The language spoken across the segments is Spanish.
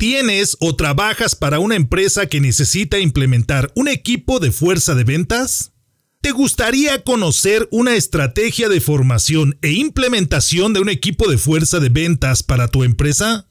¿Tienes o trabajas para una empresa que necesita implementar un equipo de fuerza de ventas? ¿Te gustaría conocer una estrategia de formación e implementación de un equipo de fuerza de ventas para tu empresa?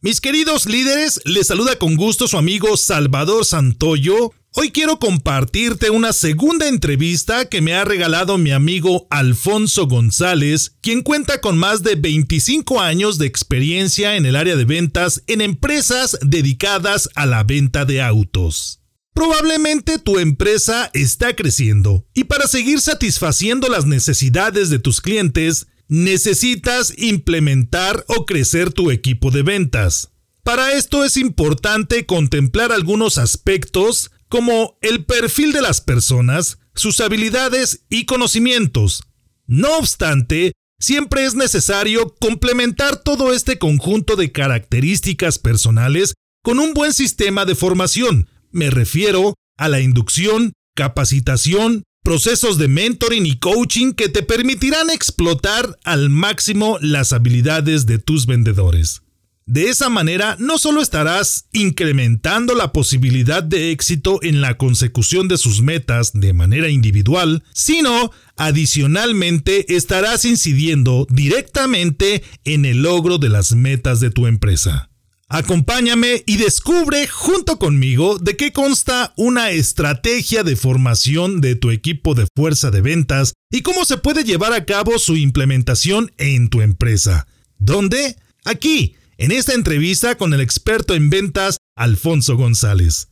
Mis queridos líderes, les saluda con gusto su amigo Salvador Santoyo Hoy quiero compartirte una segunda entrevista que me ha regalado mi amigo Alfonso González, quien cuenta con más de 25 años de experiencia en el área de ventas en empresas dedicadas a la venta de autos. Probablemente tu empresa está creciendo y para seguir satisfaciendo las necesidades de tus clientes, necesitas implementar o crecer tu equipo de ventas. Para esto es importante contemplar algunos aspectos como el perfil de las personas, sus habilidades y conocimientos. No obstante, siempre es necesario complementar todo este conjunto de características personales con un buen sistema de formación. Me refiero a la inducción, capacitación, procesos de mentoring y coaching que te permitirán explotar al máximo las habilidades de tus vendedores. De esa manera, no solo estarás incrementando la posibilidad de éxito en la consecución de sus metas de manera individual, sino adicionalmente estarás incidiendo directamente en el logro de las metas de tu empresa. Acompáñame y descubre junto conmigo de qué consta una estrategia de formación de tu equipo de fuerza de ventas y cómo se puede llevar a cabo su implementación en tu empresa. ¿Dónde? Aquí en esta entrevista con el experto en ventas Alfonso González.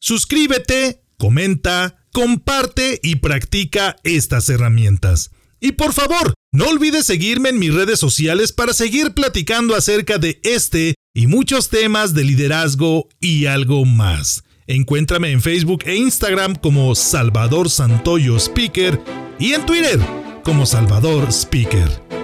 Suscríbete, comenta, comparte y practica estas herramientas. Y por favor, no olvides seguirme en mis redes sociales para seguir platicando acerca de este y muchos temas de liderazgo y algo más. Encuéntrame en Facebook e Instagram como Salvador Santoyo Speaker y en Twitter como Salvador Speaker.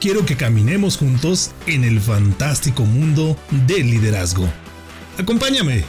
quiero que caminemos juntos en el fantástico mundo del liderazgo. Acompáñame.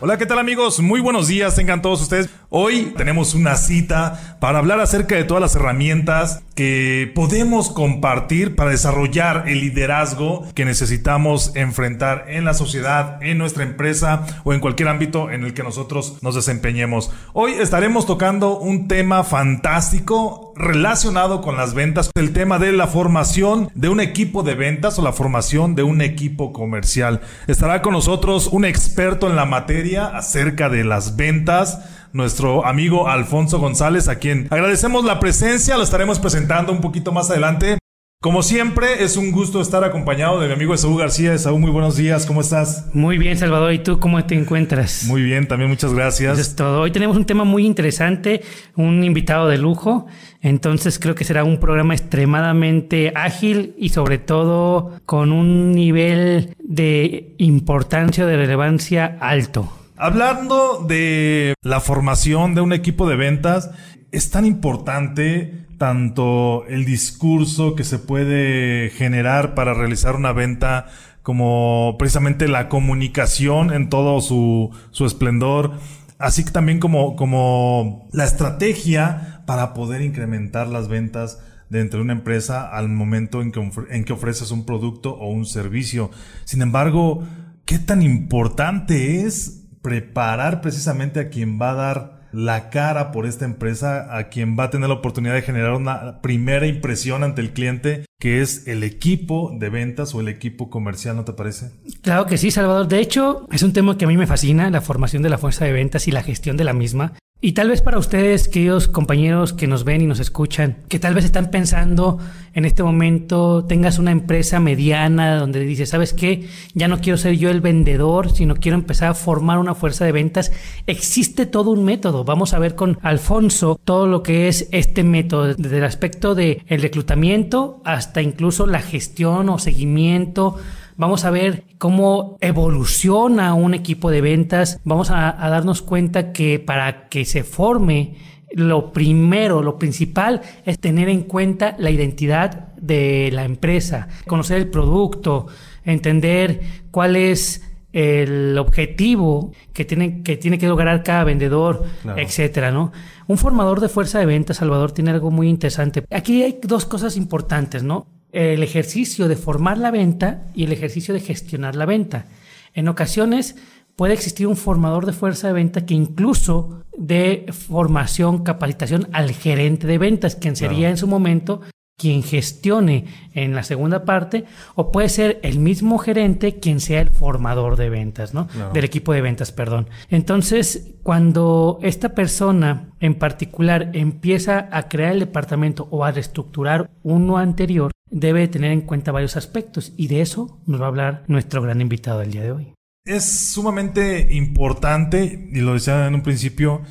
Hola, ¿qué tal amigos? Muy buenos días, tengan todos ustedes. Hoy tenemos una cita para hablar acerca de todas las herramientas que podemos compartir para desarrollar el liderazgo que necesitamos enfrentar en la sociedad, en nuestra empresa o en cualquier ámbito en el que nosotros nos desempeñemos. Hoy estaremos tocando un tema fantástico relacionado con las ventas, el tema de la formación de un equipo de ventas o la formación de un equipo comercial. Estará con nosotros un experto en la materia acerca de las ventas nuestro amigo Alfonso González, a quien agradecemos la presencia, lo estaremos presentando un poquito más adelante. Como siempre, es un gusto estar acompañado de mi amigo Esaú García. Esaú, muy buenos días, ¿cómo estás? Muy bien, Salvador, ¿y tú cómo te encuentras? Muy bien, también muchas gracias. Eso es todo. Hoy tenemos un tema muy interesante, un invitado de lujo, entonces creo que será un programa extremadamente ágil y sobre todo con un nivel de importancia, de relevancia alto. Hablando de la formación de un equipo de ventas, es tan importante tanto el discurso que se puede generar para realizar una venta como precisamente la comunicación en todo su, esplendor, así que también como, como la estrategia para poder incrementar las ventas dentro de una empresa al momento en que, en que ofreces un producto o un servicio. Sin embargo, ¿qué tan importante es preparar precisamente a quien va a dar la cara por esta empresa, a quien va a tener la oportunidad de generar una primera impresión ante el cliente que es el equipo de ventas o el equipo comercial, ¿no te parece? Claro que sí, Salvador. De hecho, es un tema que a mí me fascina, la formación de la fuerza de ventas y la gestión de la misma. Y tal vez para ustedes, queridos compañeros que nos ven y nos escuchan, que tal vez están pensando en este momento, tengas una empresa mediana donde dices, ¿sabes qué? Ya no quiero ser yo el vendedor, sino quiero empezar a formar una fuerza de ventas. Existe todo un método. Vamos a ver con Alfonso todo lo que es este método, desde el aspecto del el reclutamiento hasta incluso la gestión o seguimiento Vamos a ver cómo evoluciona un equipo de ventas. Vamos a, darnos cuenta que para que se forme lo primero, lo principal es tener en cuenta la identidad de la empresa, conocer el producto, entender cuál es el objetivo que tiene que, tiene que lograr cada vendedor, etcétera, ¿no? Un formador de fuerza de ventas, Salvador, tiene algo muy interesante. Aquí hay dos cosas importantes, ¿no? El ejercicio de formar la venta y el ejercicio de gestionar la venta. En ocasiones puede existir un formador de fuerza de venta que incluso dé formación, capacitación al gerente de ventas, quien sería en su momento quien gestione en la segunda parte, o puede ser el mismo gerente quien sea el formador de ventas, ¿no? Del equipo de ventas, perdón. Entonces, cuando esta persona en particular empieza a crear el departamento o a reestructurar uno anterior, debe tener en cuenta varios aspectos y de eso nos va a hablar nuestro gran invitado del día de hoy. Es sumamente importante, y lo decía en un principio,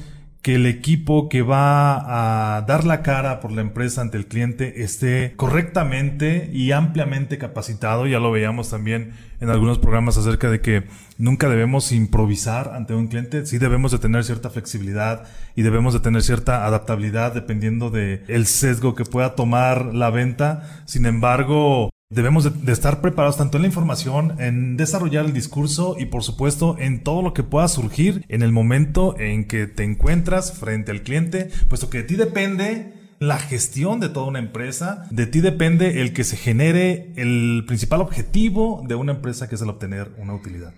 que el equipo que va a dar la cara por la empresa ante el cliente esté correctamente y ampliamente capacitado. Ya lo veíamos también en algunos programas acerca de que nunca debemos improvisar ante un cliente. Sí debemos de tener cierta flexibilidad y debemos de tener cierta adaptabilidad dependiendo de el sesgo que pueda tomar la venta. Sin embargo, Debemos de, estar preparados tanto en la información, en desarrollar el discurso y por supuesto en todo lo que pueda surgir en el momento en que te encuentras frente al cliente, puesto que de ti depende la gestión de toda una empresa, de ti depende el que se genere el principal objetivo de una empresa que es el obtener una utilidad.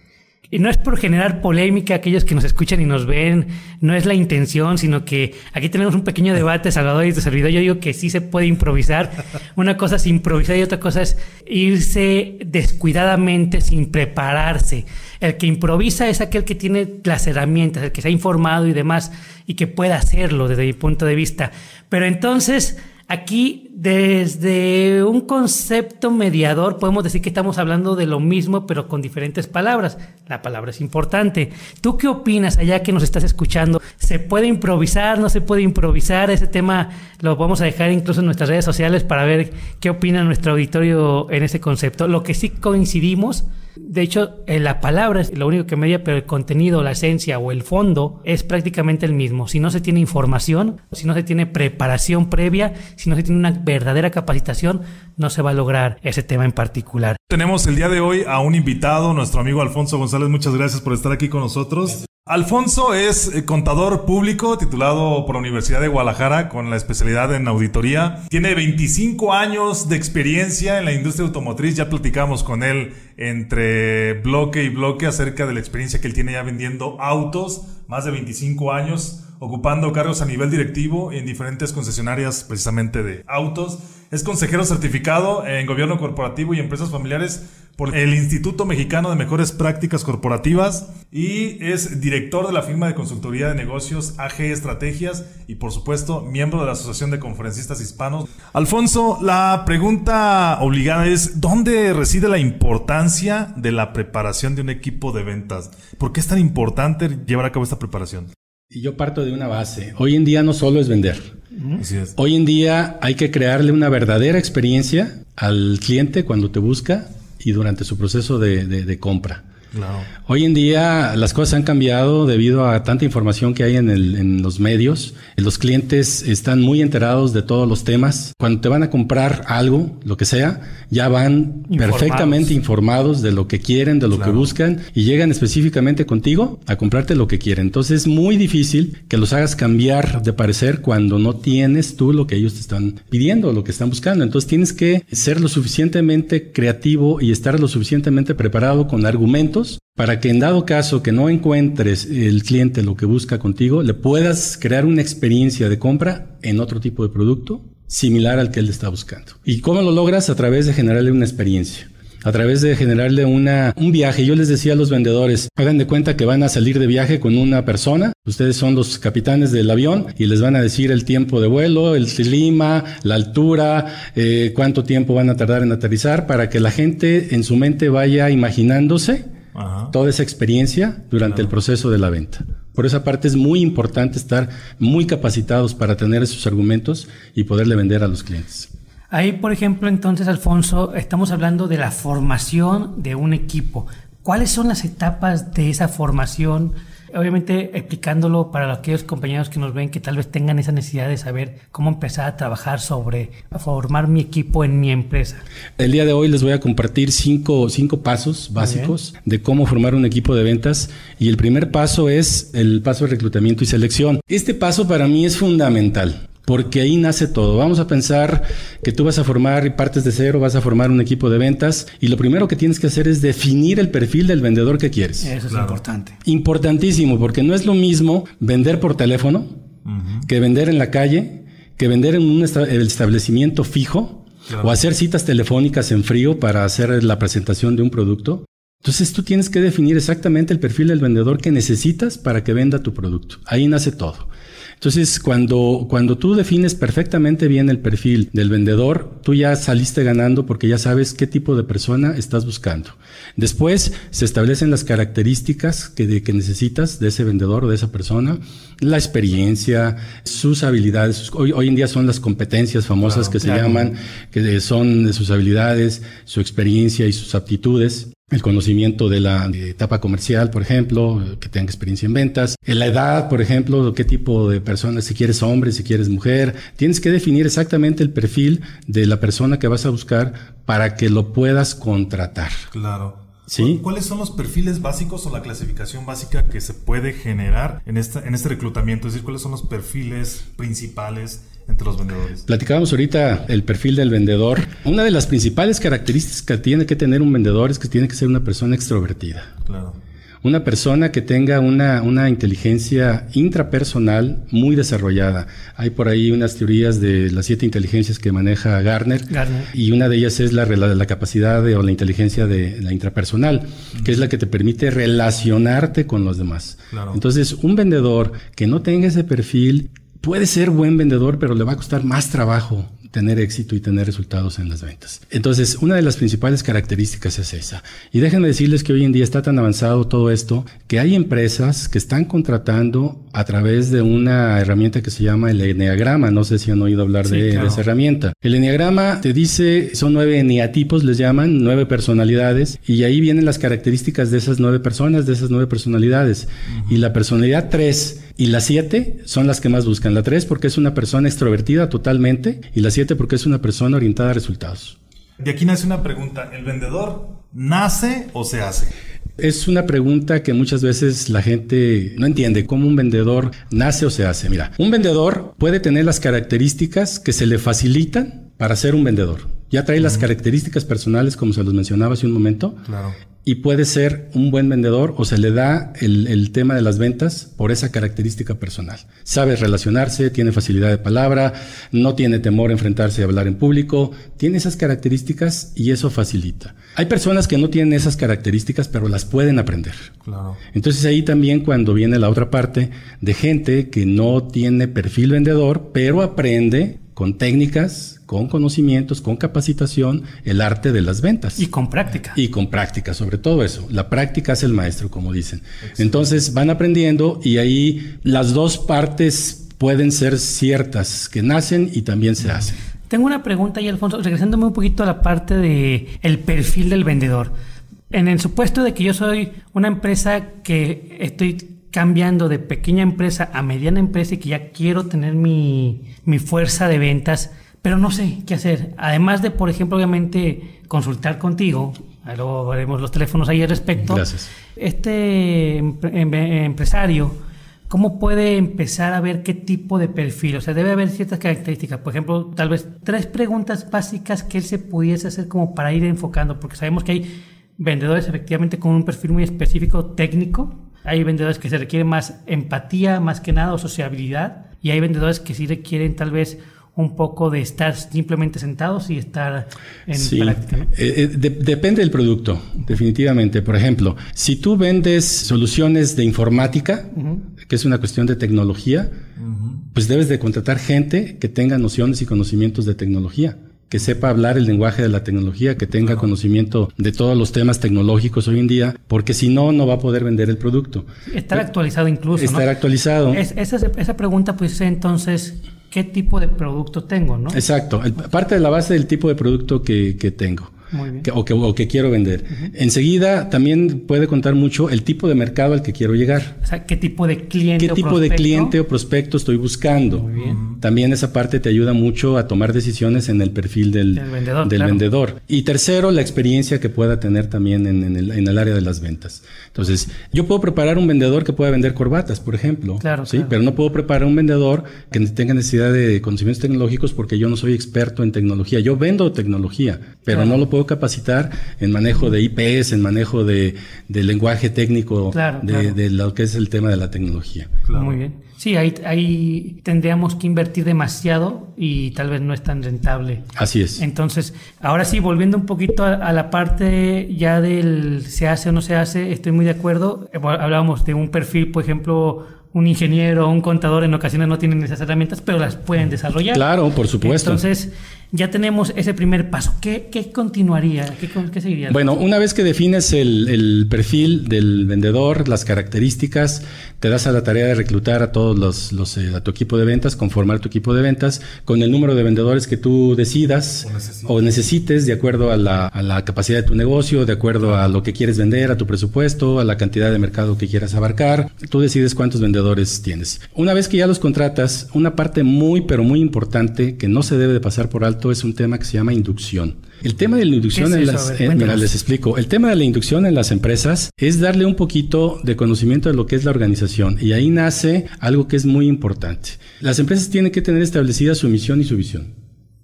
Y no es por generar polémica aquellos que nos escuchan y nos ven, no es la intención, sino que aquí tenemos un pequeño debate, Salvador y tu servidor. Yo digo que sí se puede improvisar. Una cosa es improvisar y otra cosa es irse descuidadamente sin prepararse. El que improvisa es aquel que tiene las herramientas, el que se ha informado y demás y que pueda hacerlo desde mi punto de vista. Pero entonces Aquí, desde un concepto mediador, podemos decir que estamos hablando de lo mismo, pero con diferentes palabras. La palabra es importante. ¿Tú qué opinas allá que nos estás escuchando? ¿Se puede improvisar? ¿No se puede improvisar? Ese tema lo vamos a dejar incluso en nuestras redes sociales para ver qué opina nuestro auditorio en ese concepto. Lo que sí coincidimos de hecho, la palabra es lo único que media, pero el contenido, la esencia o el fondo es prácticamente el mismo. Si no se tiene información, si no se tiene preparación previa, si no se tiene una verdadera capacitación, no se va a lograr ese tema en particular. Tenemos el día de hoy a un invitado, nuestro amigo Alfonso González. Muchas gracias por estar aquí con nosotros. Alfonso es eh, contador público titulado por la Universidad de Guadalajara con la especialidad en auditoría. Tiene 25 años de experiencia en la industria automotriz. Ya platicamos con él entre bloque y bloque acerca de la experiencia que él tiene ya vendiendo autos. Más de 25 años ocupando cargos a nivel directivo en diferentes concesionarias precisamente de autos. Es consejero certificado en gobierno corporativo y empresas familiares por el Instituto Mexicano de Mejores Prácticas Corporativas y es director de la firma de consultoría de negocios AG Estrategias y por supuesto miembro de la Asociación de Conferencistas Hispanos. Alfonso, la pregunta obligada es, ¿dónde reside la importancia de la preparación de un equipo de ventas? ¿Por qué es tan importante llevar a cabo esta preparación? Y yo parto de una base. Hoy en día no solo es vender. Hoy en día hay que crearle una verdadera experiencia al cliente cuando te busca y durante su proceso de, compra. Hoy en día las cosas han cambiado debido a tanta información que hay en, en, los medios. Los clientes están muy enterados de todos los temas. Cuando te van a comprar algo, lo que sea, ya van perfectamente informados de lo que quieren, de lo que buscan y llegan específicamente contigo a comprarte lo que quieren. Entonces es muy difícil que los hagas cambiar de parecer cuando no tienes tú lo que ellos te están pidiendo, lo que están buscando. Entonces tienes que ser lo suficientemente creativo y estar lo suficientemente preparado con argumentos para que en dado caso que no encuentres el cliente lo que busca contigo, le puedas crear una experiencia de compra en otro tipo de producto similar al que él está buscando. ¿Y cómo lo logras? A través de generarle una experiencia a través de generarle una, un viaje. Yo les decía a los vendedores, hagan de cuenta que van a salir de viaje con una persona, ustedes son los capitanes del avión y les van a decir el tiempo de vuelo, el clima, la altura, eh, cuánto tiempo van a tardar en aterrizar, para que la gente en su mente vaya imaginándose toda esa experiencia durante el proceso de la venta. Por esa parte es muy importante estar muy capacitados para tener esos argumentos y poderle vender a los clientes. Ahí, por ejemplo, entonces, Alfonso, estamos hablando de la formación de un equipo. ¿Cuáles son las etapas de esa formación? Obviamente explicándolo para aquellos compañeros que nos ven que tal vez tengan esa necesidad de saber cómo empezar a trabajar sobre formar mi equipo en mi empresa. El día de hoy les voy a compartir cinco, cinco pasos básicos de cómo formar un equipo de ventas y el primer paso es el paso de reclutamiento y selección. Este paso para mí es fundamental porque ahí nace todo. Vamos a pensar que tú vas a formar partes de cero, vas a formar un equipo de ventas y lo primero que tienes que hacer es definir el perfil del vendedor que quieres. Eso es importante. Importantísimo, porque no es lo mismo vender por teléfono que vender en la calle, que vender en un establecimiento fijo o hacer citas telefónicas en frío para hacer la presentación de un producto. Entonces tú tienes que definir exactamente el perfil del vendedor que necesitas para que venda tu producto. Ahí nace todo. Entonces, cuando, cuando tú defines perfectamente bien el perfil del vendedor, tú ya saliste ganando porque ya sabes qué tipo de persona estás buscando. Después se establecen las características que, que necesitas de ese vendedor o de esa persona, la experiencia, sus habilidades. Hoy, hoy en día son las competencias famosas que se llaman, que son de sus habilidades, su experiencia y sus aptitudes el conocimiento de la etapa comercial, por ejemplo, que tenga experiencia en ventas, la edad, por ejemplo, qué tipo de persona, si quieres hombre, si quieres mujer, tienes que definir exactamente el perfil de la persona que vas a buscar para que lo puedas contratar. Claro. ¿Sí? ¿Cuáles son los perfiles básicos o la clasificación básica que se puede generar en, esta, en este reclutamiento? Es decir, ¿cuáles son los perfiles principales entre los vendedores. Platicábamos ahorita el perfil del vendedor. Una de las principales características que tiene que tener un vendedor es que tiene que ser una persona extrovertida. Claro. Una persona que tenga una, una inteligencia intrapersonal muy desarrollada. Hay por ahí unas teorías de las siete inteligencias que maneja Garner, y una de ellas es la, la capacidad de, o la inteligencia de la intrapersonal, que es la que te permite relacionarte con los demás. Claro. Entonces, un vendedor que no tenga ese perfil puede ser buen vendedor, pero le va a costar más trabajo tener éxito y tener resultados en las ventas. Entonces, una de las principales características es esa. Y déjenme decirles que hoy en día está tan avanzado todo esto que hay empresas que están contratando a través de una herramienta que se llama el Enneagrama. No sé si han oído hablar de, esa herramienta. El Enneagrama te dice, son nueve eneatipos, les llaman, nueve personalidades, y ahí vienen las características de esas nueve personas, de esas nueve personalidades. Y la personalidad tres y la siete son las que más buscan. La tres porque es una persona extrovertida totalmente, y la siete porque es una persona orientada a resultados. De aquí nace una pregunta, ¿el vendedor nace o se hace? Es una pregunta que muchas veces la gente no entiende cómo un vendedor nace o se hace. Mira, un vendedor puede tener las características que se le facilitan para ser un vendedor. Ya trae las características personales, como se los mencionaba hace un momento. Claro y puede ser un buen vendedor o se le da el, tema de las ventas por esa característica personal. Sabe relacionarse, tiene facilidad de palabra, no tiene temor a enfrentarse y hablar en público, tiene esas características y eso facilita. Hay personas que no tienen esas características pero las pueden aprender. Claro. Entonces ahí también cuando viene la otra parte de gente que no tiene perfil vendedor pero aprende con técnicas, con conocimientos, con capacitación, el arte de las ventas. Y con práctica. Y con práctica, sobre todo eso. La práctica es el maestro, como dicen. Entonces van aprendiendo y ahí las dos partes pueden ser ciertas, que nacen y también se hacen. Tengo una pregunta ahí, Alfonso, regresándome un poquito a la parte de el perfil del vendedor. En el supuesto de que yo soy una empresa que estoy cambiando de pequeña empresa a mediana empresa y que ya quiero tener mi, fuerza de ventas, pero no sé qué hacer. Además de, por ejemplo, obviamente consultar contigo, luego veremos los teléfonos ahí al respecto. Gracias. Este empresario, ¿cómo puede empezar a ver qué tipo de perfil? O sea, debe haber ciertas características. Por ejemplo, tal vez tres preguntas básicas que él se pudiese hacer como para ir enfocando, porque sabemos que hay vendedores efectivamente con un perfil muy específico técnico hay vendedores que se requieren más empatía, más que nada, o sociabilidad, y hay vendedores que sí requieren tal vez un poco de estar simplemente sentados y estar en práctica. Eh, eh, depende del producto, definitivamente. Por ejemplo, si tú vendes soluciones de informática, que es una cuestión de tecnología, pues debes de contratar gente que tenga nociones y conocimientos de tecnología que sepa hablar el lenguaje de la tecnología, que tenga conocimiento de todos los temas tecnológicos hoy en día, porque si no, no va a poder vender el producto. Estar actualizado incluso. Estar actualizado. esa, esa pregunta, pues entonces, qué tipo de producto tengo, ¿no? Exacto, parte de la base del tipo de producto que, que tengo. Que, o, que, o, que, quiero vender. Enseguida también puede contar mucho el tipo de mercado al que quiero llegar. O sea, qué tipo de cliente. ¿Qué tipo de cliente o prospecto estoy buscando? Muy bien. También esa parte te ayuda mucho a tomar decisiones en el perfil del, vendedor, del vendedor, Y tercero, la experiencia que pueda tener también en, el, en, el, área de las ventas. Entonces, yo puedo preparar un vendedor que pueda vender corbatas, por ejemplo. Claro, ¿sí? Pero no puedo preparar un vendedor que tenga necesidad de conocimientos tecnológicos porque yo no soy experto en tecnología. Yo vendo tecnología, pero no lo puedo capacitar en manejo de IPs, en manejo de, lenguaje técnico de, lo que es el tema de la tecnología. Muy bien. Sí, ahí, ahí tendríamos que invertir demasiado y tal vez no es tan rentable. Así es. Entonces, ahora sí, volviendo un poquito a, la parte ya del se hace o no se hace, estoy muy de acuerdo. Eh, hablábamos de un perfil, por ejemplo, un ingeniero o un contador en ocasiones no tienen esas herramientas, pero las pueden desarrollar. Claro, por supuesto. Entonces, ya tenemos ese primer paso. ¿Qué, continuaría? ¿Qué, seguiría? Bueno, una vez que defines el, perfil del vendedor, las características, te das a la tarea de reclutar a todos los, eh, a tu equipo de ventas, conformar tu equipo de ventas con el número de vendedores que tú decidas o, necesites de acuerdo a la, a la, capacidad de tu negocio, de acuerdo a lo que quieres vender, a tu presupuesto, a la cantidad de mercado que quieras abarcar. Tú decides cuántos vendedores tienes. Una vez que ya los contratas, una parte muy, pero muy importante que no se debe de pasar por alto es un tema que se llama inducción. El tema de la inducción en las, eh, les explico. El tema de la inducción en las empresas es darle un poquito de conocimiento de lo que es la organización y ahí nace algo que es muy importante. Las empresas tienen que tener establecida su misión y su visión.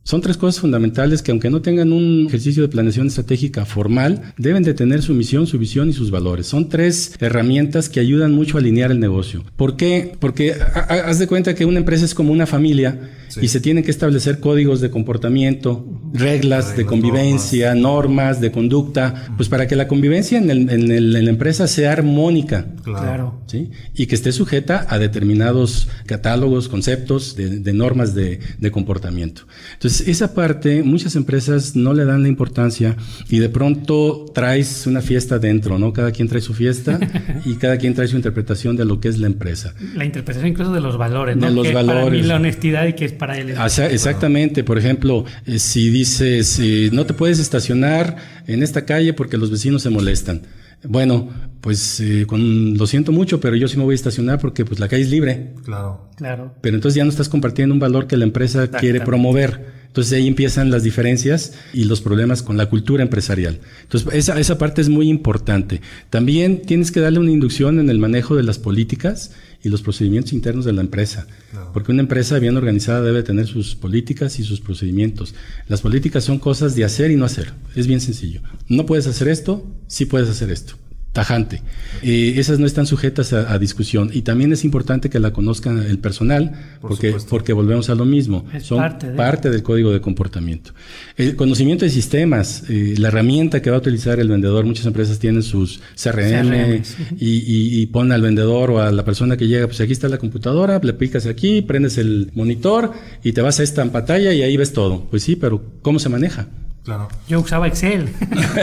Son tres cosas fundamentales que aunque no tengan un ejercicio de planeación estratégica formal, deben de tener su misión, su visión y sus valores. Son tres herramientas que ayudan mucho a alinear el negocio. ¿Por qué? Porque haz de cuenta que una empresa es como una familia y se tienen que establecer códigos de comportamiento, reglas de convivencia, normas, de conducta, pues para que la convivencia en, el, en, la empresa sea armónica. Claro. ¿sí? Y que esté sujeta a determinados catálogos, conceptos de, normas de, de, comportamiento. Entonces, esa parte muchas empresas no le dan la importancia y de pronto traes una fiesta dentro, ¿no? Cada quien trae su fiesta y cada quien trae su interpretación de lo que es la empresa. La interpretación incluso de los valores, ¿no? De los valores. Para mí la honestidad y que es para Ah, exactamente, por ejemplo, eh, si dices, eh, no te puedes estacionar en esta calle porque los vecinos se molestan. Bueno, pues eh, con, lo siento mucho, pero yo sí me voy a estacionar porque pues la calle es libre. Claro. Claro. Pero entonces ya no estás compartiendo un valor que la empresa quiere promover. Entonces ahí empiezan las diferencias y los problemas con la cultura empresarial. Entonces esa, esa parte es muy importante. También tienes que darle una inducción en el manejo de las políticas y los procedimientos internos de la empresa. Porque una empresa bien organizada debe tener sus políticas y sus procedimientos. Las políticas son cosas de hacer y no hacer. Es bien sencillo. No puedes hacer esto, sí puedes hacer esto tajante. Eh, esas no están sujetas a, discusión y también es importante que la conozcan el personal porque, porque volvemos a lo mismo. Son parte, del código de comportamiento. El conocimiento de sistemas, eh, la herramienta que va a utilizar el vendedor, muchas empresas tienen sus CRM, y, y, ponen al vendedor o a la persona que llega, pues aquí está la computadora, le picas aquí, prendes el monitor y te vas a esta pantalla y ahí ves todo. Pues sí, pero ¿cómo se maneja? Claro. Yo usaba Excel.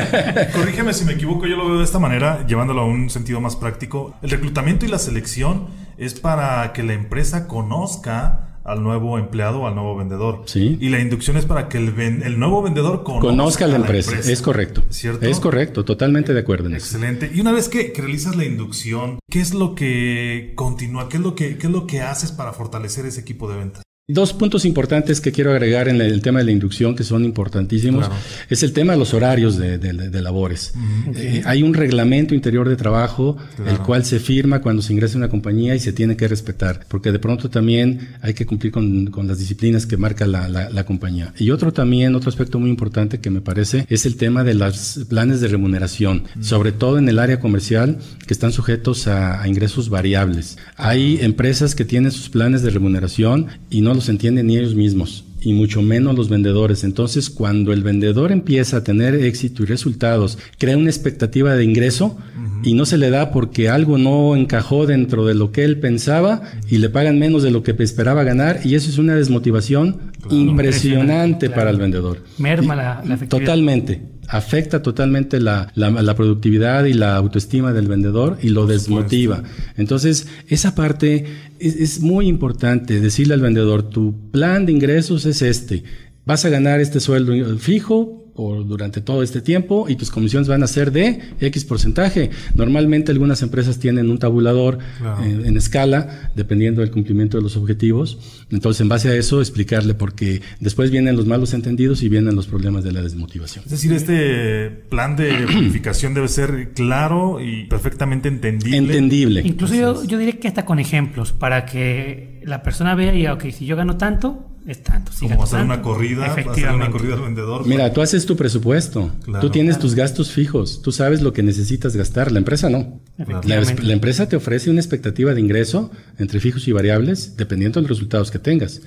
Corrígeme si me equivoco, yo lo veo de esta manera, llevándolo a un sentido más práctico. El reclutamiento y la selección es para que la empresa conozca al nuevo empleado o al nuevo vendedor. Sí. Y la inducción es para que el, el nuevo vendedor conozca, a la, empresa. Es correcto. ¿Cierto? Es correcto, totalmente de acuerdo en Excelente. Y una vez que, que, realizas la inducción, ¿qué es lo que continúa? ¿Qué es lo que, qué es lo que haces para fortalecer ese equipo de ventas? Dos puntos importantes que quiero agregar en el tema de la inducción, que son importantísimos, es el tema de los horarios de, labores. Eh, hay un reglamento interior de trabajo, el cual se firma cuando se ingresa a una compañía y se tiene que respetar, porque de pronto también hay que cumplir con, las disciplinas que marca la, compañía. Y otro también, otro aspecto muy importante que me parece, es el tema de los planes de remuneración, sobre todo en el área comercial, que están sujetos a ingresos variables. Hay empresas que tienen sus planes de remuneración y no los entienden ni ellos mismos. y mucho menos los vendedores. Entonces, cuando el vendedor empieza a tener éxito y resultados, crea una expectativa de ingreso y no se le da porque algo no encajó dentro de lo que él pensaba y le pagan menos de lo que esperaba ganar y eso es una desmotivación impresionante, para el vendedor. Merma la, la Totalmente afecta totalmente la, productividad y la autoestima del vendedor y lo desmotiva. Entonces, esa parte es, es, muy importante, decirle al vendedor, tu plan de ingresos es este, vas a ganar este sueldo fijo, por durante todo este tiempo y tus comisiones van a ser de X porcentaje. Normalmente algunas empresas tienen un tabulador eh, en, escala, dependiendo del cumplimiento de los objetivos. Entonces, en base a eso, explicarle porque después vienen los malos entendidos y vienen los problemas de la desmotivación. Es decir, este plan de planificación debe ser claro y perfectamente entendible. Entendible. Incluso yo, yo diría que hasta con ejemplos, para que la persona vea y, ok, si yo gano tanto, es tanto. Como hacer una corrida, hacer una corrida al vendedor. Mira, tú haces tu presupuesto, tú tienes tus gastos fijos, tú sabes lo que necesitas gastar, la empresa no. La, empresa te ofrece una expectativa de ingreso entre fijos y variables, dependiendo de los resultados que tengas.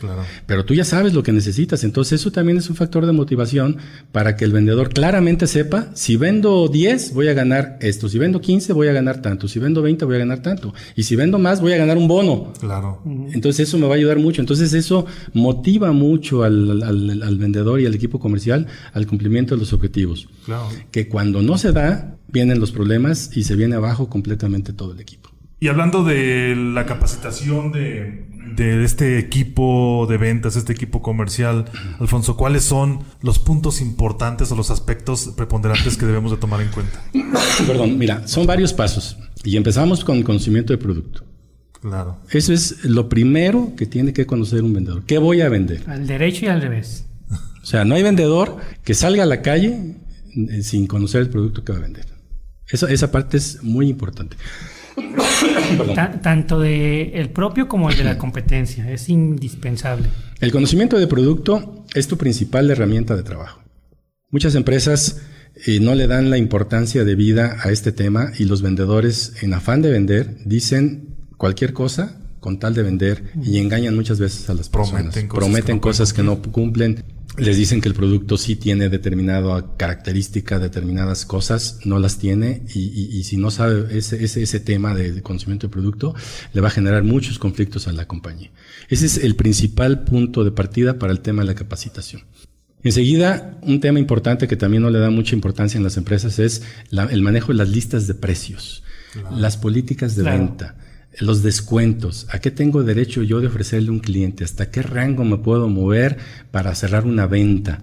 Pero tú ya sabes lo que necesitas, entonces eso también es un factor de motivación para que el vendedor claramente sepa, si vendo 10 voy a ganar esto, si vendo 15 voy a ganar tanto, si vendo 20 voy a ganar tanto, y si vendo más voy a ganar un bono. Claro. Entonces eso me va a ayudar mucho, entonces eso motiva motiva mucho al, vendedor y al equipo comercial al cumplimiento de los objetivos. Que cuando no se da, vienen los problemas y se viene abajo completamente todo el equipo. Y hablando de la capacitación de, este equipo de ventas, este equipo comercial, Alfonso, ¿cuáles son los puntos importantes o los aspectos preponderantes que debemos de tomar en cuenta? Perdón, mira, son varios pasos. Y empezamos con el conocimiento de producto. Claro. Eso es lo primero que tiene que conocer un vendedor. ¿Qué voy a vender? Al derecho y al revés. O sea, no hay vendedor que salga a la calle eh, sin conocer el producto que va a vender. Eso, esa parte es muy importante. tanto de el propio como el de la competencia. Es indispensable. El conocimiento de producto es tu principal herramienta de trabajo. Muchas empresas eh, no le dan la importancia de vida a este tema y los vendedores, en afán de vender, dicen cualquier cosa con tal de vender y engañan muchas veces a las personas. Prometen cosas, que, no cumplen. Les dicen que el producto sí tiene determinada característica, determinadas cosas, no las tiene y, si no sabe ese, ese, ese tema de, conocimiento de producto, le va a generar muchos conflictos a la compañía. Ese es el principal punto de partida para el tema de la capacitación. Enseguida, un tema importante que también no le da mucha importancia en las empresas es el manejo de las listas de precios, las políticas de venta los descuentos, ¿a qué tengo derecho yo de ofrecerle a un cliente? ¿Hasta qué rango me puedo mover para cerrar una venta?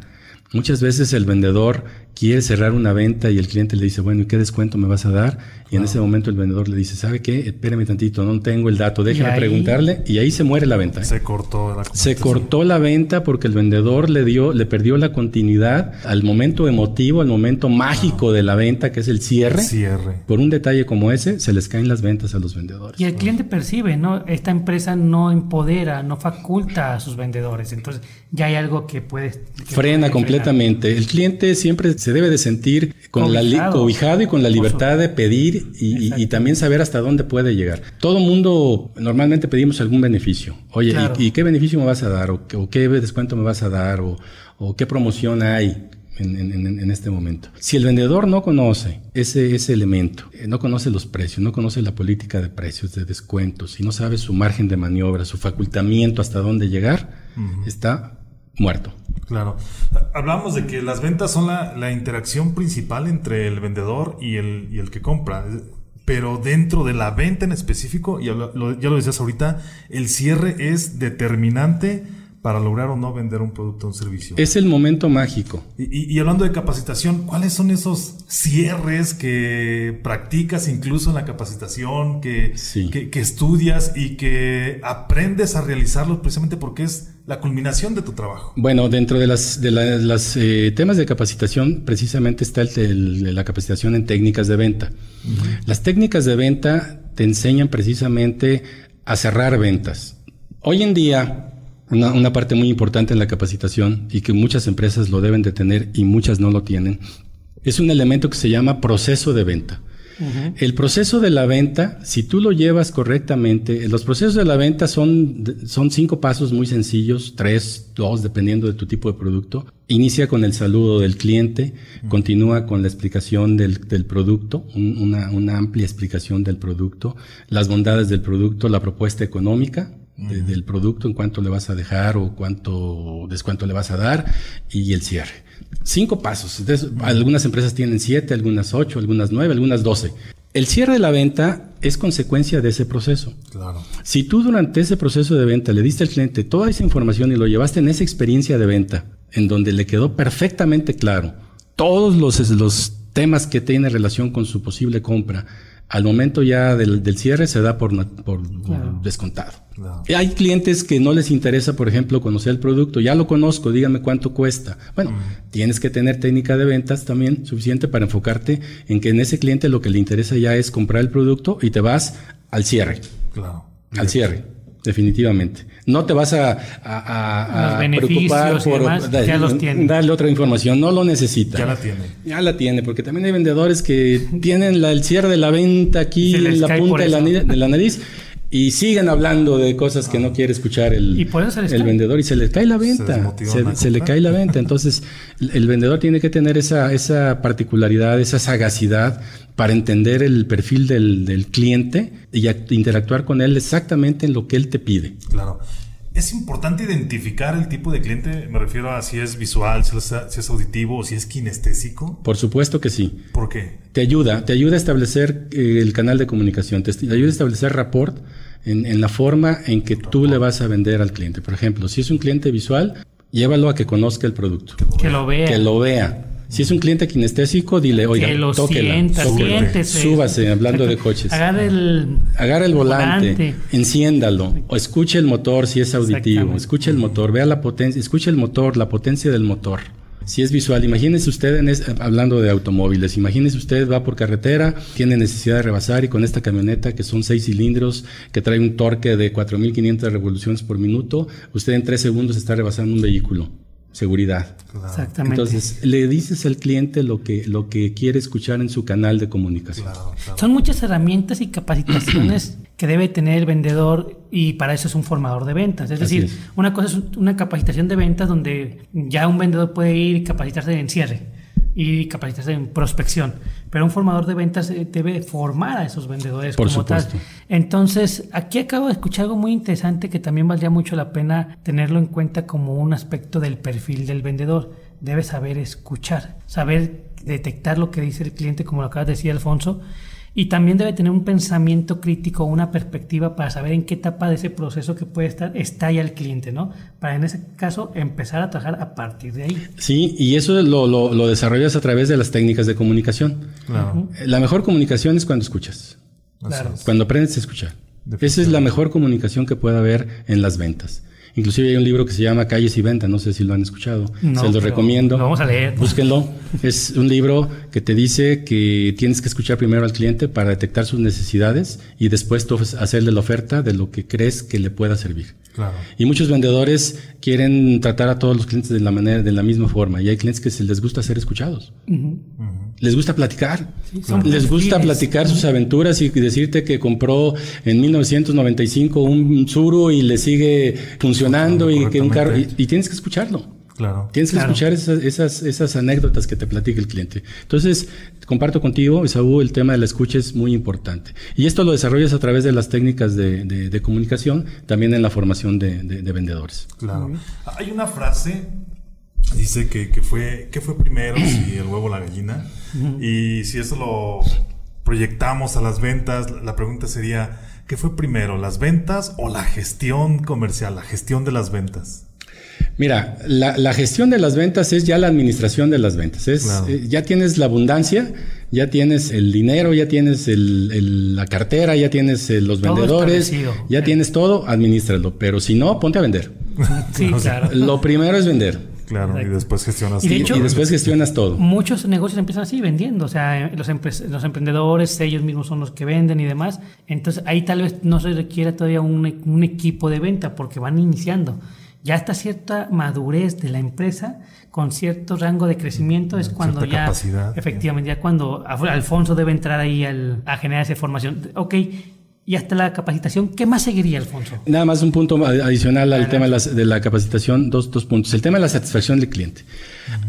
Muchas veces el vendedor quiere cerrar una venta y el cliente le dice, bueno, ¿y qué descuento me vas a dar? Y en ese momento el vendedor le dice, ¿sabe qué? Espérame tantito, no tengo el dato, déjeme preguntarle. Y ahí se muere la venta. ¿eh? Se cortó la Se cortó la venta porque el vendedor le dio, le perdió la continuidad al momento emotivo, al momento mágico de la venta, que es el cierre. Cierre. Por un detalle como ese, se les caen las ventas a los vendedores. Y el cliente percibe, ¿no? Esta empresa no empodera, no faculta a sus vendedores. Entonces, ya hay algo que puede... Frena completamente. El cliente siempre se debe de sentir con la cobijado y con la libertad de pedir y, también saber hasta dónde puede llegar. Todo mundo normalmente pedimos algún beneficio. Oye, ¿y, qué beneficio me vas a dar? ¿O, qué descuento me vas a dar? ¿O, qué promoción hay? En, este momento. Si el vendedor no conoce ese, ese elemento, eh, no conoce los precios, no conoce la política de precios, de descuentos, y no sabe su margen de maniobra, su facultamiento hasta dónde llegar, está muerto. Claro. Hablamos de que las ventas son la, interacción principal entre el vendedor y el, y el, que compra. Pero dentro de la venta en específico, ya lo, ya lo decías ahorita, el cierre es determinante para lograr o no vender un producto o un servicio. Es el momento mágico. Y, hablando de capacitación, ¿cuáles son esos cierres que practicas incluso en la capacitación, que, que, estudias y que aprendes a realizarlos precisamente porque es la culminación de tu trabajo? Bueno, dentro de las, de las eh, temas de capacitación, precisamente está el, la capacitación en técnicas de venta. Las técnicas de venta te enseñan precisamente a cerrar ventas. Hoy en día, una, parte muy importante en la capacitación y que muchas empresas lo deben de tener y muchas no lo tienen, es un elemento que se llama proceso de venta. El proceso de la venta, si tú lo llevas correctamente, los procesos de la venta son, son cinco pasos muy sencillos, tres, dos, dependiendo de tu tipo de producto. Inicia con el saludo del cliente, continúa con la explicación del, producto, una, una, amplia explicación del producto, las bondades del producto, la propuesta económica, del producto, en cuánto le vas a dejar o cuánto descuento le vas a dar y el cierre. Cinco pasos. algunas empresas tienen siete, algunas ocho, algunas nueve, algunas doce. El cierre de la venta es consecuencia de ese proceso. Claro. Si tú durante ese proceso de venta le diste al cliente toda esa información y lo llevaste en esa experiencia de venta, en donde le quedó perfectamente claro todos los, los temas que tiene relación con su posible compra, al momento ya del, cierre se da por, por, descontado. Hay clientes que no les interesa, por ejemplo, conocer el producto. Ya lo conozco, dígame cuánto cuesta. Bueno, mm. tienes que tener técnica de ventas también suficiente para enfocarte en que en ese cliente lo que le interesa ya es comprar el producto y te vas al cierre. Claro. Al cierre definitivamente. No te vas a, a, a, preocupar por darle otra información, no lo necesita. Ya la tiene. Ya la tiene, porque también hay vendedores que tienen el cierre de la venta aquí en la punta de la, de la, nariz y siguen hablando de cosas que no quiere escuchar el, el vendedor y se le cae la venta. Se, le cae la venta. Entonces, el, vendedor tiene que tener esa, esa particularidad, esa sagacidad para entender el perfil del, del cliente y interactuar con él exactamente en lo que él te pide. Claro. Es importante identificar el tipo de cliente, me refiero a si es visual, si es, auditivo o si es kinestésico. Por supuesto que sí. ¿Por qué? Te ayuda, te ayuda a establecer eh, el canal de comunicación, te, ayuda a establecer rapport en, la forma en que tú le vas a vender al cliente. Por ejemplo, si es un cliente visual, llévalo a que conozca el producto. Que lo vea. Que lo vea. Si es un cliente kinestésico, dile, oiga, que lo sienta, súbase, hablando de coches. Agarra el, Agarra el volante, enciéndalo, o escuche el motor si es auditivo, escuche el motor, vea la potencia, escuche el motor, la potencia del motor. Si es visual, imagínese usted, en hablando de automóviles, imagínese usted va por carretera, tiene necesidad de rebasar y con esta camioneta que son seis cilindros, que trae un torque de 4.500 revoluciones por minuto, usted en tres segundos está rebasando un vehículo seguridad. Exactamente. Entonces, le dices al cliente lo que, lo que quiere escuchar en su canal de comunicación. Son muchas herramientas y capacitaciones que debe tener el vendedor y para eso es un formador de ventas. Es decir, una cosa es una capacitación de ventas donde ya un vendedor puede ir y capacitarse en cierre y capacitarse en prospección. Pero un formador de ventas eh, debe formar a esos vendedores Por como tal. Entonces, aquí acabo de escuchar algo muy interesante que también valdría mucho la pena tenerlo en cuenta como un aspecto del perfil del vendedor. Debe saber escuchar, saber detectar lo que dice el cliente, como lo acaba de decir Alfonso, y también debe tener un pensamiento crítico, una perspectiva para saber en qué etapa de ese proceso que puede estar está ya el cliente, ¿no? Para en ese caso empezar a trabajar a partir de ahí. Sí, y eso lo, lo, desarrollas a través de las técnicas de comunicación. Claro. La mejor comunicación es cuando escuchas. Claro. Cuando aprendes a escuchar. Esa es la mejor comunicación que puede haber en las ventas. Inclusive hay un libro que se llama Calles y Venta, no sé si lo han escuchado. se lo recomiendo. Lo vamos a leer. Búsquenlo. es un libro que te dice que tienes que escuchar primero al cliente para detectar sus necesidades y después hacerle la oferta de lo que crees que le pueda servir. Y muchos vendedores quieren tratar a todos los clientes de la manera, de la misma forma. Y hay clientes que se les gusta ser escuchados. Les gusta platicar. Les gusta platicar sus aventuras y decirte que compró en 1995 un Zuru y le sigue funcionando y que un carro. y tienes que escucharlo. Claro. Tienes que escuchar esas, esas, anécdotas que te platica el cliente. Entonces, comparto contigo, Esaú, el tema de la escucha es muy importante. Y esto lo desarrollas a través de las técnicas de, comunicación, también en la formación de, vendedores. Claro. Hay una frase, dice que, fue, que fue primero, si el huevo o la gallina. Y si eso lo proyectamos a las ventas, la pregunta sería, ¿qué fue primero, las ventas o la gestión comercial, la gestión de las ventas? Mira, la, gestión de las ventas es ya la administración de las ventas. Es, eh, ya tienes la abundancia, ya tienes el dinero, ya tienes la cartera, ya tienes eh, los vendedores, ya tienes todo, administralo. Pero si no, ponte a vender. sí, claro. Lo primero es vender. Claro, y después gestionas y, y después gestionas todo. Muchos negocios empiezan así, vendiendo. O sea, los, los emprendedores, ellos mismos son los que venden y demás. Entonces ahí tal vez no se requiere todavía un, un equipo de venta porque van iniciando Ya hasta cierta madurez de la empresa, con cierto rango de crecimiento, es cuando ya, efectivamente, ya cuando Alfonso debe entrar ahí a generar esa formación. Ok, y hasta la capacitación, ¿qué más seguiría, Alfonso? Nada más un punto adicional al tema de la, capacitación, dos, dos, puntos. El tema de la satisfacción del cliente.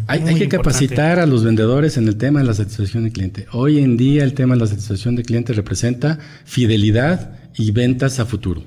Hay, hay, que capacitar a los vendedores en el tema de la satisfacción del cliente. Hoy en día el tema de la satisfacción del cliente representa fidelidad y ventas a futuro.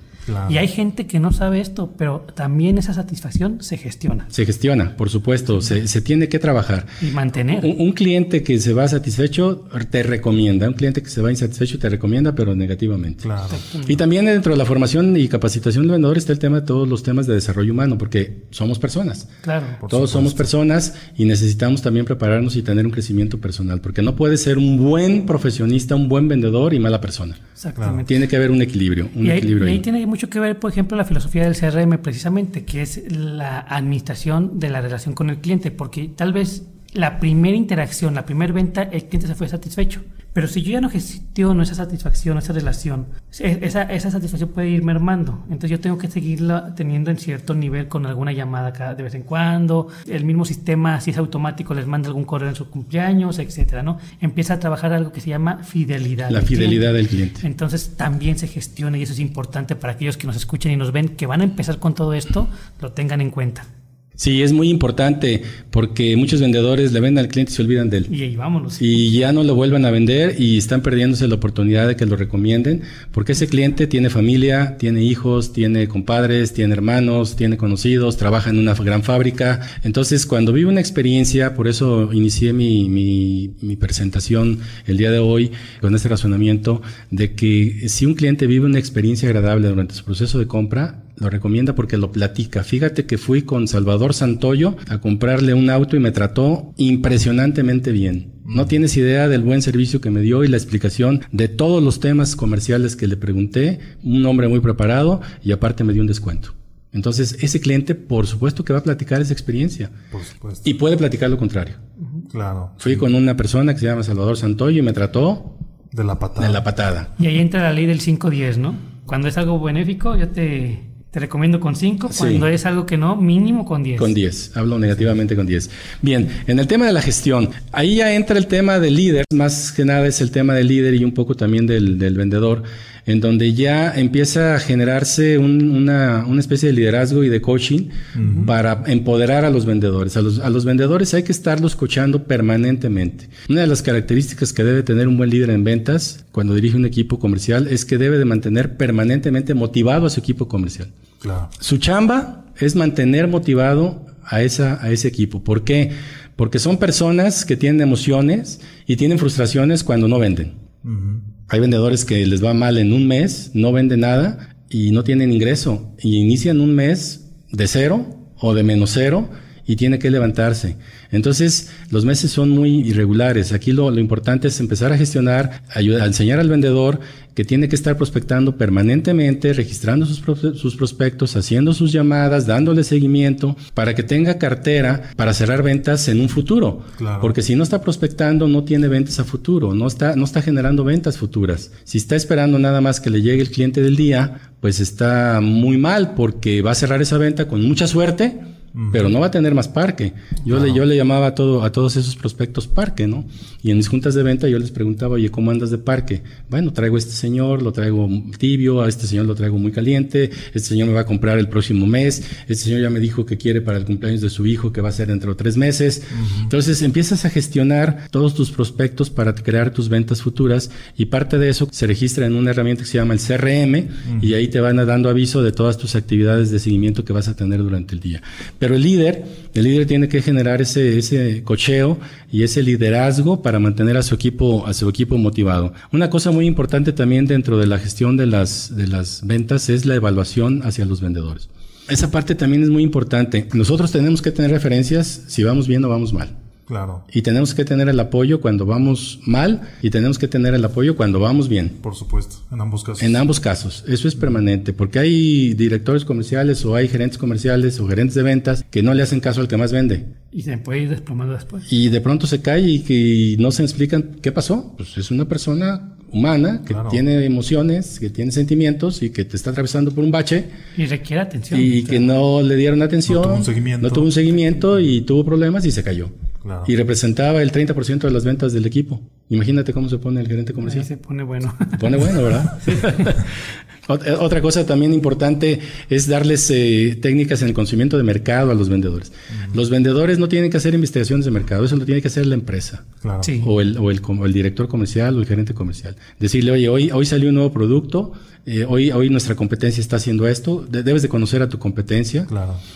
Y hay gente que no sabe esto, pero también esa satisfacción se gestiona. Se gestiona, por supuesto, se, se tiene que trabajar. Y mantener. Un, cliente que se va satisfecho te recomienda, un cliente que se va insatisfecho te recomienda, pero negativamente. Claro. Y también dentro de la formación y capacitación del vendedor está el tema de todos los temas de desarrollo humano, porque somos personas. Claro. Todos somos personas y necesitamos también prepararnos y tener un crecimiento personal, porque no puede ser un buen profesionista, un buen vendedor y mala persona. Exactamente. Tiene que haber un equilibrio. Un y ahí, equilibrio y ahí tiene mucho que ver, por ejemplo, la filosofía del CRM precisamente, que es la administración de la relación con el cliente, porque tal vez la primera interacción, la primera venta, el cliente se fue satisfecho. Pero si yo ya no gestiono esa satisfacción, esa relación, esa, esa satisfacción puede ir mermando. Entonces yo tengo que seguirla teniendo en cierto nivel con alguna llamada cada, de vez en cuando. El mismo sistema, si es automático, les manda algún correo en su cumpleaños, etcétera, ¿no? Empieza a trabajar algo que se llama fidelidad. La fidelidad del cliente. Entonces también se gestiona y eso es importante para aquellos que nos escuchen y nos ven que van a empezar con todo esto, lo tengan en cuenta. Sí, es muy importante porque muchos vendedores le venden al cliente y se olvidan de él. Y ahí vámonos. Y ya no lo vuelven a vender y están perdiéndose la oportunidad de que lo recomienden porque ese cliente tiene familia, tiene hijos, tiene compadres, tiene hermanos, tiene conocidos, trabaja en una gran fábrica. Entonces, cuando vive una experiencia, por eso inicié mi, mi, mi presentación el día de hoy con este razonamiento de que si un cliente vive una experiencia agradable durante su proceso de compra, lo recomienda porque lo platica. Fíjate que fui con Salvador Santoyo a comprarle un auto y me trató impresionantemente bien. No tienes idea del buen servicio que me dio y la explicación de todos los temas comerciales que le pregunté. Un hombre muy preparado y aparte me dio un descuento. Entonces, ese cliente, por supuesto que va a platicar esa experiencia. Por supuesto. Y puede platicar lo contrario. Claro. Fui con una persona que se llama Salvador Santoyo y me trató... De la patada. De la patada. Y ahí entra la ley del 5-10, ¿no? Cuando es algo benéfico, yo te te recomiendo con 5. Cuando es algo que no, mínimo con 10. Con 10. Hablo negativamente con 10. Bien, en el tema de la gestión, ahí ya entra el tema del líder. Más que nada es el tema del líder y un poco también del, del vendedor en donde ya empieza a generarse una, una, especie de liderazgo y de coaching para empoderar a los vendedores. A los, a los vendedores hay que estarlos coachando permanentemente. Una de las características que debe tener un buen líder en ventas cuando dirige un equipo comercial es que debe de mantener permanentemente motivado a su equipo comercial. Claro. Su chamba es mantener motivado a, esa, a ese equipo. ¿Por qué? Porque son personas que tienen emociones y tienen frustraciones cuando no venden. Hay vendedores que les va mal en un mes, no venden nada y no tienen ingreso y inician un mes de cero o de menos cero y tiene que levantarse. Entonces, los meses son muy irregulares. Aquí lo, lo importante es empezar a gestionar, ayudar, a enseñar al vendedor que tiene que estar prospectando permanentemente, registrando sus, sus prospectos, haciendo sus llamadas, dándole seguimiento, para que tenga cartera para cerrar ventas en un futuro. Porque si no está prospectando, no tiene ventas a futuro, no está, no está generando ventas futuras. Si está esperando nada más que le llegue el cliente del día, pues está muy mal porque va a cerrar esa venta con mucha suerte pero no va a tener más parque. Yo, le, yo le llamaba a, todo, a todos esos prospectos parque, ¿no? Y en mis juntas de venta yo les preguntaba, oye, ¿cómo andas de parque? Bueno, traigo a este señor, lo traigo tibio, a este señor lo traigo muy caliente, este señor me va a comprar el próximo mes, este señor ya me dijo que quiere para el cumpleaños de su hijo, que va a ser dentro de tres meses. Entonces empiezas a gestionar todos tus prospectos para crear tus ventas futuras y parte de eso se registra en una herramienta que se llama el CRM y ahí te van dando aviso de todas tus actividades de seguimiento que vas a tener durante el día. Pero el líder, el líder tiene que generar ese, ese cocheo y ese liderazgo para mantener a su equipo, a su equipo motivado. Una cosa muy importante también dentro de la gestión de las, de las ventas es la evaluación hacia los vendedores. Esa parte también es muy importante. Nosotros tenemos que tener referencias si vamos bien o vamos mal. Claro. Y tenemos que tener el apoyo cuando vamos mal y tenemos que tener el apoyo cuando vamos bien. Por supuesto, en ambos casos. En ambos casos, eso es permanente, porque hay directores comerciales o hay gerentes comerciales o gerentes de ventas que no le hacen caso al que más vende. Y se puede ir desplomando después. Y de pronto se cae y que no se explican qué pasó. Pues es una persona humana, que tiene emociones, que tiene sentimientos y que te está atravesando por un bache. Y requiere atención. Y que no le dieron atención. No tuvo un seguimiento. No tuvo un seguimiento y tuvo problemas y se cayó. Y representaba el 30% de las ventas del equipo. Imagínate cómo se pone el gerente comercial. se pone bueno. Se pone bueno, ¿verdad? Eh, otra cosa también importante es darles eh, técnicas en el conocimiento de mercado a los vendedores. Los vendedores no tienen que hacer investigaciones de mercado, eso lo tiene que hacer la empresa. O, el, o, el, director comercial o el gerente comercial. Decirle, oye, hoy, hoy salió un nuevo producto, eh, hoy, hoy nuestra competencia está haciendo esto, debes de conocer a tu competencia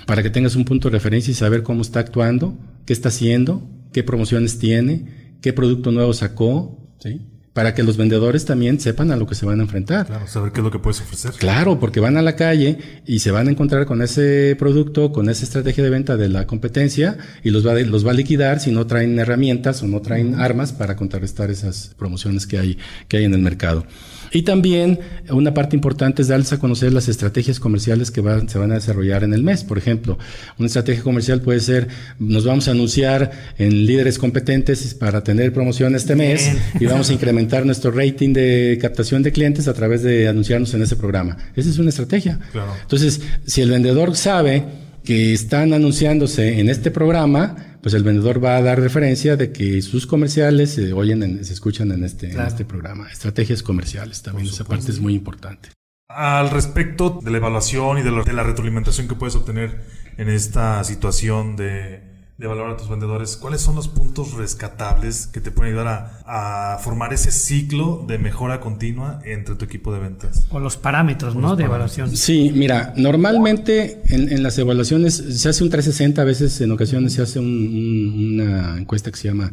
para que tengas un punto de referencia y saber cómo está actuando, qué está haciendo, qué promociones tiene, qué producto nuevo sacó. ¿sí? Para que los vendedores también sepan a lo que se van a enfrentar. Claro, saber qué es lo que puedes ofrecer. Claro, porque van a la calle y se van a encontrar con ese producto, con esa estrategia de venta de la competencia y los va, los va a liquidar si no traen herramientas o no traen armas para contrarrestar esas promociones que hay, que hay en el mercado. Y también una parte importante es darles a conocer las estrategias comerciales que se van a desarrollar en el mes. Por ejemplo, una estrategia comercial puede ser, nos vamos a anunciar en líderes competentes para tener promoción este mes y vamos a incrementar nuestro rating de captación de clientes a través de anunciarnos en ese programa. Esa es una estrategia. Entonces, si el vendedor sabe que están anunciándose en este programa, pues el vendedor va a dar referencia de que sus comerciales se oyen, se escuchan en este, en este programa. Estrategias comerciales también, esa parte es muy importante. Al respecto de la evaluación y de la retroalimentación que puedes obtener en esta situación de de valorar a tus vendedores, ¿cuáles son los puntos rescatables que te pueden ayudar a, formar ese ciclo de mejora continua entre tu equipo de ventas? O los parámetros, ¿no? de evaluación. Sí, mira, normalmente en, las evaluaciones se hace un 360, a veces en ocasiones se hace una encuesta que se llama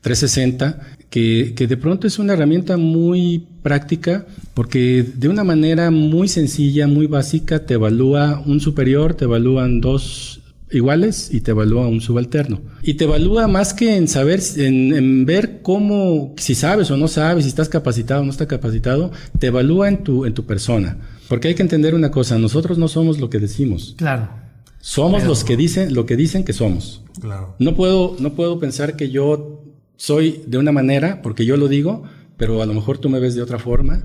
360, que, que de pronto es una herramienta muy práctica porque de una manera muy sencilla, muy básica, te evalúa un superior, te evalúan dos iguales y te evalúa un subalterno. Y te evalúa más que en saber, en, ver cómo, si sabes o no sabes, si estás capacitado o no estás capacitado, te evalúa en tu, en tu persona. Porque hay que entender una cosa, nosotros no somos lo que decimos. Claro. Somos los que dicen, lo que dicen que somos. Claro. No puedo, no puedo pensar que yo soy de una manera, porque yo lo digo, pero a lo mejor tú me ves de otra forma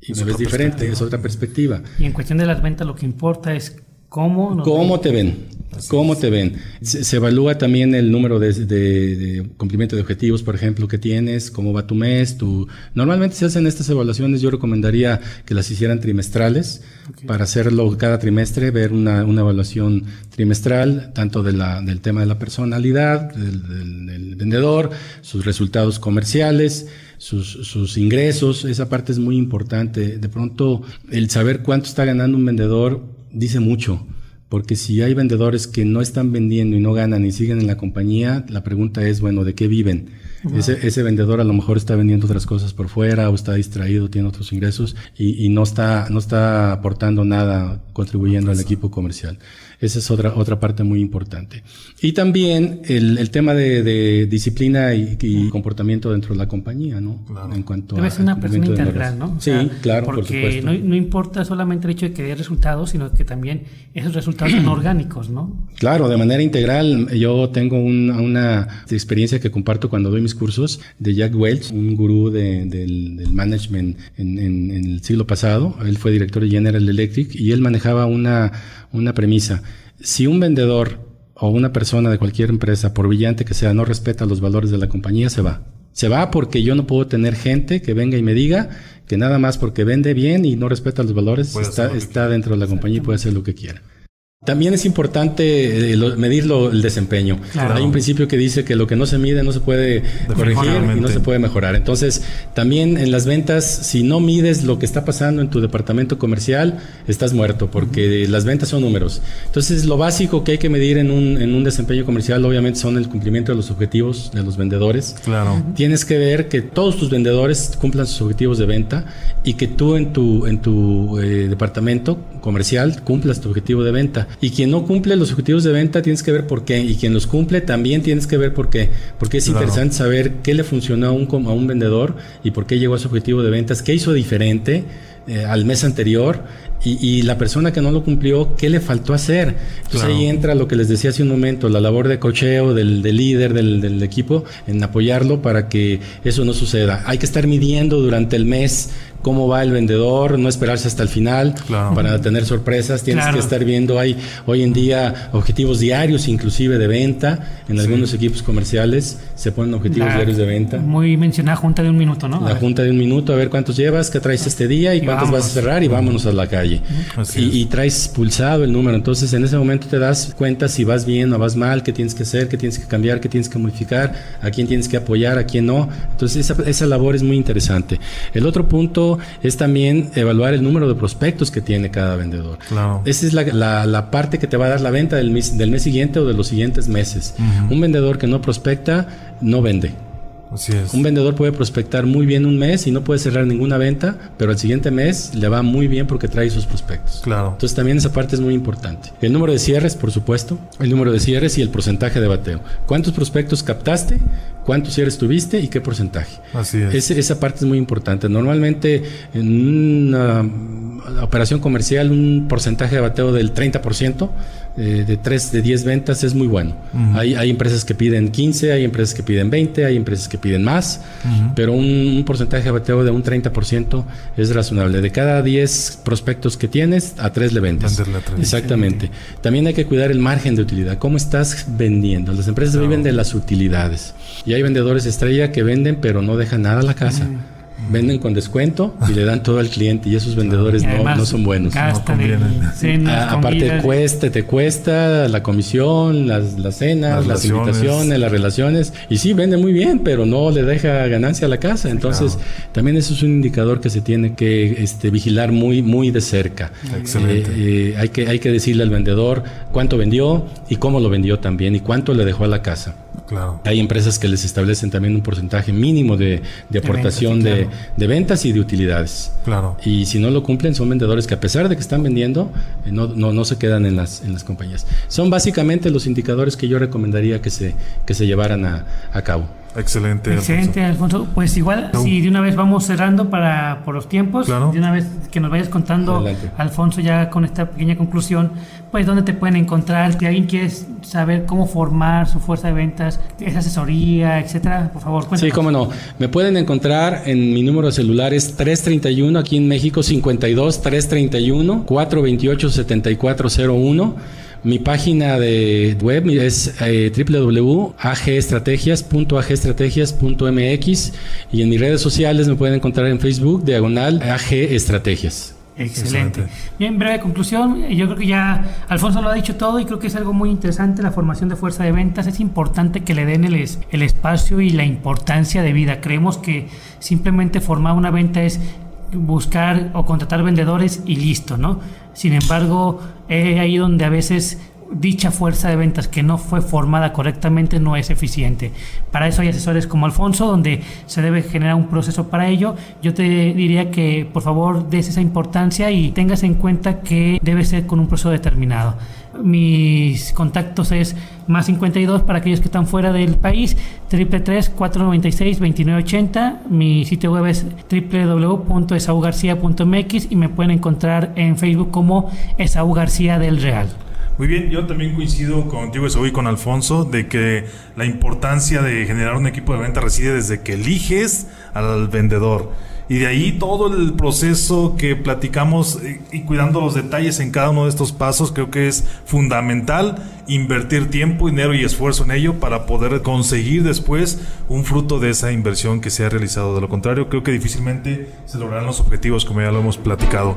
y me ves diferente, es otra perspectiva. Y en cuestión de las ventas lo que importa es cómo... ¿Cómo te ven? ¿Cómo te ven? Se, evalúa también el número de, cumplimiento de objetivos, por ejemplo, que tienes, cómo va tu mes. Tu... Normalmente se hacen estas evaluaciones, yo recomendaría que las hicieran trimestrales, para hacerlo cada trimestre, ver una, evaluación trimestral, tanto de la, del tema de la personalidad, del, vendedor, sus resultados comerciales, sus, sus, ingresos, esa parte es muy importante. De pronto, el saber cuánto está ganando un vendedor dice mucho. Porque si hay vendedores que no están vendiendo y no ganan y siguen en la compañía, la pregunta es, bueno, ¿de qué viven? Ese, ese, vendedor a lo mejor está vendiendo otras cosas por fuera o está distraído, tiene otros ingresos y, y no, está, no está aportando nada, contribuyendo al equipo comercial. Esa es otra, otra parte muy importante. Y también el, el tema de, de disciplina y, comportamiento dentro de la compañía, ¿no? En cuanto Debe ser una persona integral, ¿no? sí, claro, porque No, no, importa solamente el hecho de que dé resultados, sino que también esos resultados son orgánicos, ¿no? Claro, de manera integral. Yo tengo una experiencia que comparto cuando doy mis cursos de Jack Welch, un gurú de, del, del, management en, en, en el siglo pasado. Él fue director de General Electric y él manejaba una, una premisa. Si un vendedor o una persona de cualquier empresa, por brillante que sea, no respeta los valores de la compañía, se va. Se va porque yo no puedo tener gente que venga y me diga que nada más porque vende bien y no respeta los valores, está, está dentro de la compañía y puede hacer lo que quiera. También es importante eh, medir el desempeño. Hay un principio que dice que lo que no se mide no se puede corregir y no se puede mejorar. Entonces, también en las ventas, si no mides lo que está pasando en tu departamento comercial, estás muerto, porque las ventas son números. Entonces, lo básico que hay que medir en un, en un desempeño comercial, obviamente, son el cumplimiento de los objetivos de los vendedores. Claro. Tienes que ver que todos tus vendedores cumplan sus objetivos de venta y que tú en tu, en tu eh, departamento comercial cumplas tu objetivo de venta. Y quien no cumple los objetivos de venta tienes que ver por qué. Y quien los cumple también tienes que ver por qué. Porque es interesante saber qué le funcionó a un, a un vendedor y por qué llegó a su objetivo de ventas, qué hizo diferente eh, al mes anterior y, la persona que no lo cumplió, ¿qué le faltó hacer? Entonces ahí entra lo que les decía hace un momento, la labor de cocheo del, líder del, del, equipo en apoyarlo para que eso no suceda. Hay que estar midiendo durante el mes cómo va el vendedor, no esperarse hasta el final para tener sorpresas. Tienes que estar viendo, hay hoy en día objetivos diarios inclusive de venta. En algunos equipos comerciales se ponen objetivos diarios de venta. Muy mencionada junta de un minuto, ¿no? La junta de un minuto, a ver cuántos llevas, qué traes este día y, cuántos vas a cerrar y vámonos a la calle. Y, y, traes pulsado el número. Entonces en ese momento te das cuenta si vas bien o vas mal, qué tienes que hacer, qué tienes que cambiar, qué tienes que modificar, a quién tienes que apoyar, a quién no. Entonces esa, esa labor es muy interesante. El otro punto es también evaluar el número de prospectos que tiene cada vendedor. Esa es la, parte que te va a dar la venta del mes, del mes siguiente o de los siguientes meses. Un vendedor que no prospecta no vende. Un vendedor puede prospectar muy bien un mes y no puede cerrar ninguna venta, pero el siguiente mes le va muy bien porque trae sus prospectos. Claro. Entonces también esa parte es muy importante. El número de cierres, por supuesto, el número de cierres y el porcentaje de bateo. ¿Cuántos prospectos captaste? ¿Cuántos cierres tuviste y qué porcentaje? Así es. esa parte es muy importante. Normalmente en una operación comercial un porcentaje de bateo del 30% eh, de 3, de 10 ventas es muy bueno. hay, hay, empresas que piden 15, hay empresas que piden 20, hay empresas que piden más, pero un, porcentaje de bateo de un 30% es razonable. De cada 10 prospectos que tienes, a 3 le vendes. Exactamente. También hay que cuidar el margen de utilidad. ¿Cómo estás vendiendo? Las empresas viven de las utilidades. Y hay vendedores estrella que venden, pero no dejan nada a la casa venden con descuento y le dan todo al cliente y esos vendedores no, no, son buenos. No aparte cuesta, te cuesta la comisión, las, las cenas, las, invitaciones, las relaciones y sí vende muy bien, pero no le deja ganancia a la casa. Entonces también eso es un indicador que se tiene que este, vigilar muy muy de cerca. Excelente. Eh, eh, hay que hay que decirle al vendedor cuánto vendió y cómo lo vendió también y cuánto le dejó a la casa. Hay empresas que les establecen también un porcentaje mínimo de, aportación de, ventas y de utilidades. Claro. Y si no lo cumplen, son vendedores que a pesar de que están vendiendo, eh, no, no, se quedan en las, en las compañías. Son básicamente los indicadores que yo recomendaría que se, que se llevaran a, a cabo. Excelente. Excelente, Alfonso. Pues igual, si de una vez vamos cerrando para por los tiempos, de una vez que nos vayas contando, Alfonso, ya con esta pequeña conclusión, pues dónde te pueden encontrar, si alguien quiere saber cómo formar su fuerza de ventas, esa asesoría, etcétera, por favor, cuéntanos. Sí, cómo no. Me pueden encontrar en mi número de celular es 331 aquí en México 52 331 428 7401 mi página de web es eh, y en mis redes sociales me pueden encontrar en Facebook, diagonal AG Estrategias. Excelente. Bien, breve conclusión. Yo creo que ya Alfonso lo ha dicho todo y creo que es algo muy interesante la formación de fuerza de ventas. Es importante que le den el, el espacio y la importancia de vida. Creemos que simplemente formar una venta es buscar o contratar vendedores y listo, ¿no? Sin embargo, es ahí donde a veces dicha fuerza de ventas que no fue formada correctamente no es eficiente. Para eso hay asesores como Alfonso, donde se debe generar un proceso para ello. Yo te diría que por favor des esa importancia y tengas en cuenta que debe ser con un proceso determinado. Mis contactos es más 52 para aquellos que están fuera del país, triple 496 2980. Mi sitio web es www.esaugarcia.mx y me pueden encontrar en Facebook como Esaú García del Real. Muy bien, yo también coincido contigo y con Alfonso de que la importancia de generar un equipo de venta reside desde que eliges al vendedor. Y de ahí todo el proceso que platicamos eh, y cuidando los detalles en cada uno de estos pasos, creo que es fundamental invertir tiempo, dinero y esfuerzo en ello para poder conseguir después un fruto de esa inversión que se ha realizado. De lo contrario, creo que difícilmente se lograrán los objetivos como ya lo hemos platicado.